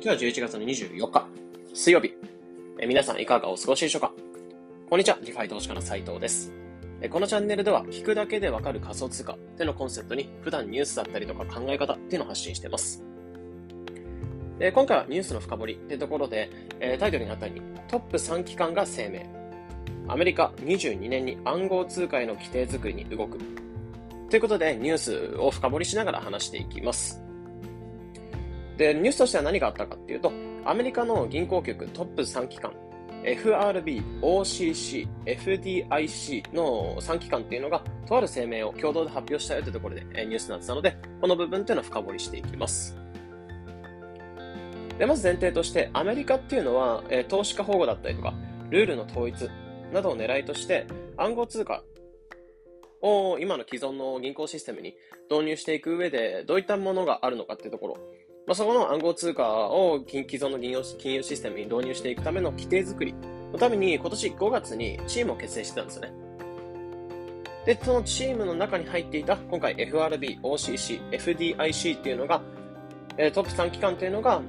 今日は11月の24日、水曜日。え皆さんいかがお過ごしでしょうか？こんにちは、 DeFi 投資家の斉藤です。えこのチャンネルでは、聞くだけでわかる仮想通貨ってのコンセプトに、普段ニュースだったりとか考え方っていうのを発信しています。え今回はニュースの深掘りってところで、えタイトルにあったように、トップ3機関が声明。アメリカ22年に暗号通貨への規定作りに動く。ということで、ニュースを深掘りしながら話していきます。で、ニュースとしては何があったかっていうと、アメリカの銀行局トップ3機関、FRB、OCC、FDIC の3機関っていうのが、とある声明を共同で発表したよというところで、ニュースになってたので、この部分っていうのを深掘りしていきます。で、まず前提として、アメリカっていうのは、投資家保護だったりとか、ルールの統一などを狙いとして、暗号通貨を今の既存の銀行システムに導入していく上で、どういったものがあるのかっていうところ、まあ、そこの暗号通貨を既存の金融金融システムに導入していくための規定作りのために今年5月にチームを結成してたんですよね。で、そのチームの中に入っていた今回 FRB、OCC、FDIC っていうのが、えトップ3機関っていうのが、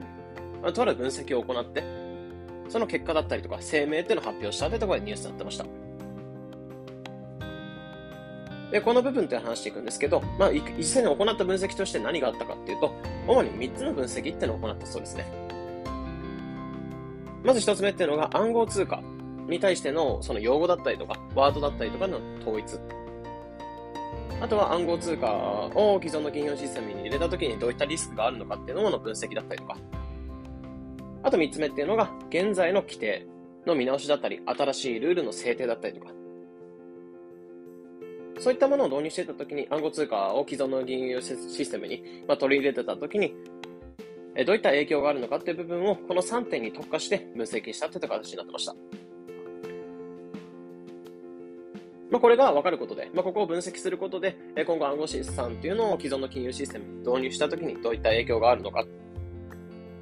とある分析を行って、その結果だったりとか声明っていうのを発表したというところでニュースになってました。で、この部分って話していくんですけど、まあ、実際に行った分析として何があったかっていうと、主に3つの分析っていうのを行ったそうですね。まず1つ目っていうのが暗号通貨に対してのその用語だったりとか、ワードだったりとかの統一。あとは暗号通貨を既存の金融システムに入れたときにどういったリスクがあるのかっていうのの分析だったりとか。あと3つ目っていうのが、現在の規定の見直しだったり、新しいルールの制定だったりとか。そういったものを導入してたときに、暗号通貨を既存の銀融システムに、ま取り入れてたときに、どういった影響があるのかっていう部分を、この3点に特化して分析したという形になってました。まあ、これが分かることで、まあ、ここを分析することで、今後暗号資産っていうのを既存の金融システムに導入したときにどういった影響があるのか、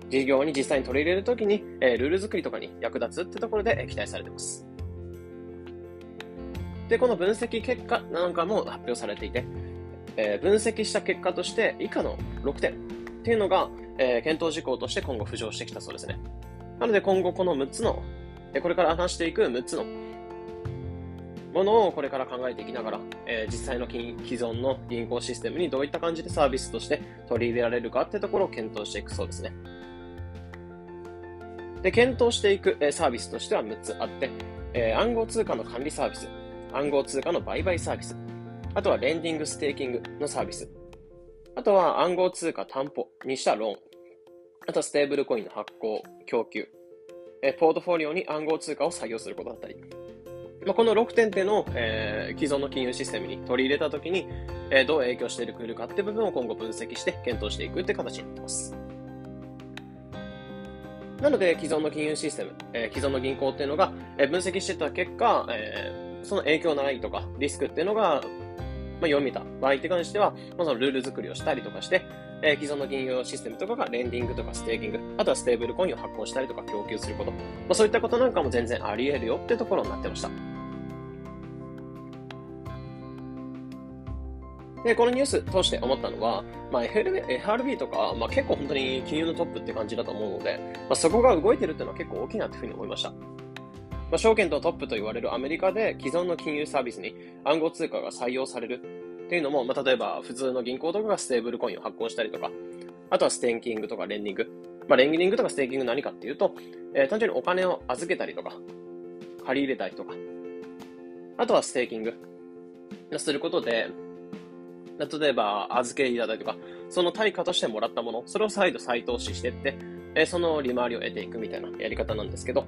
事業に実際に取り入れるときに、ルール作りとかに役立つってところで期待されています。で、この分析結果なんかも発表されていて、えー、分析した結果として以下の6点っていうのが、えー、検討事項として今後浮上してきたそうですね。なので今後この6つの、えこれから話していく6つのものをこれから考えていきながら、えー、実際の既存の銀行システムにどういった感じでサービスとして取り入れられるかってところを検討していくそうですね。で、検討していく、えサービスとしては6つあって、え暗号通貨の管理サービス、暗号通貨の売買サービス、あとはレンディングステーキングのサービス、あとは暗号通貨担保にしたローン、あとはステーブルコインの発行、供給、えポートフォリオに暗号通貨を採用することだったり、まあ、この6点での、えー、既存の金融システムに取り入れたときに、えー、どう影響してくるかって部分を今後分析して検討していくって形になってます。なので、既存の金融システム、えー、既存の銀行っていうのが、えー、分析してた結果、えーその影響のないとか、リスクっていうのが、まあ、読みた場合に関しては、まあ、そのルール作りをしたりとかして、えー、既存の金融システムとかがレンディングとかステーキング、あとはステーブルコインを発行したりとか供給すること、まあ、そういったことなんかも全然あり得るよってところになってました。で、このニュース通して思ったのは、まあ、FRB とか、まあ、結構本当に金融のトップって感じだと思うので、まあ、そこが動いてるっていうのは結構大きいなっていうふうに思いました。まあ、証券とトップと言われるアメリカで既存の金融サービスに暗号通貨が採用されるっていうのも、まあ、例えば普通の銀行とかがステーブルコインを発行したりとか、あとはステーキングとかレンディング。まあ、レンディングとかステーキング何かっていうと、えー、単純にお金を預けたりとか、借り入れたりとか、あとはステーキングすることで、例えば預け入れたりとか、その対価としてもらったもの、それを再度再投資していって、えー、その利回りを得ていくみたいなやり方なんですけど、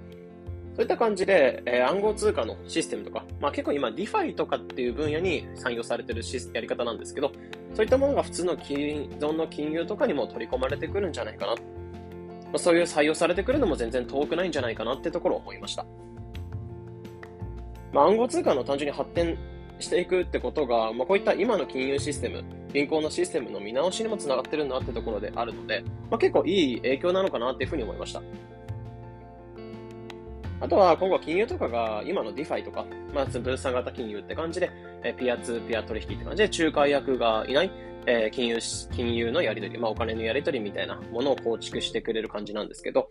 そういった感じで、えー、暗号通貨のシステムとか、まあ結構今 DeFi とかっていう分野に採用されてるやり方なんですけど、そういったものが普通の既存の金融とかにも取り込まれてくるんじゃないかな。まあ、そういう採用されてくるのも全然遠くないんじゃないかなってところを思いました。まあ、暗号通貨の単純に発展していくってことが、まあ、こういった今の金融システム、銀行のシステムの見直しにもつながってるなってところであるので、まあ、結構いい影響なのかなっていうふうに思いました。あとは今後金融とかが今の DeFi とか、まあ、分散型金融って感じで、えピアツーピア取引って感じで仲介役がいない、え、金融、金融のやり取り、まあお金のやり取りみたいなものを構築してくれる感じなんですけど、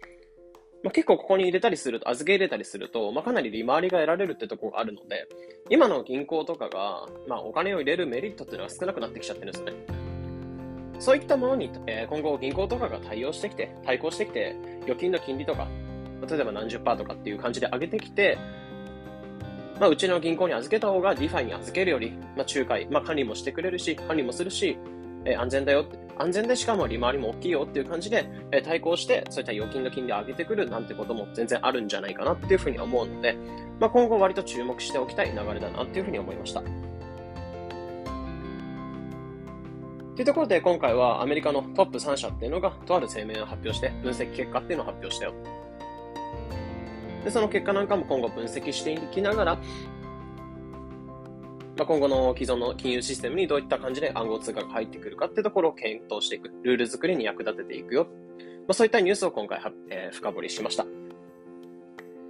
まあ、結構ここに入れたりすると、預け入れたりすると、まあ、かなり利回りが得られるってとこがあるので、今の銀行とかが、まあ、お金を入れるメリットっていうのが少なくなってきちゃってるんですよね。そういったものに、え、今後銀行とかが対応してきて、対抗してきて、預金の金利とか、例えば何十パーとかっていう感じで上げてきて、まあ、うちの銀行に預けた方が DeFi に預けるより、まあ、仲介、まあ、管理もしてくれるし、管理もするし、えー、安全だよ安全でしかも利回りも大きいよっていう感じで、えー、対抗して、そういった預金の金利を上げてくるなんてことも全然あるんじゃないかなっていうふうに思うので、まあ、今後割と注目しておきたい流れだなっていうふうに思いました。というところで今回はアメリカのトップ3社っていうのがとある声明を発表して分析結果っていうのを発表したよ。で、その結果なんかも今後分析していきながら、まあ、今後の既存の金融システムにどういった感じで暗号通貨が入ってくるかってところを検討していく、ルール作りに役立てていくよ。まあ、そういったニュースを今回は、えー、深掘りしました。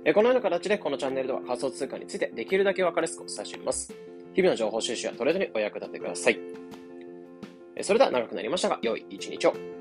えー、このような形でこのチャンネルでは仮想通貨についてできるだけ分かりやすくお伝えしております。日々の情報収集やトレードにお役立てください。えそれでは長くなりましたが、良い一日を。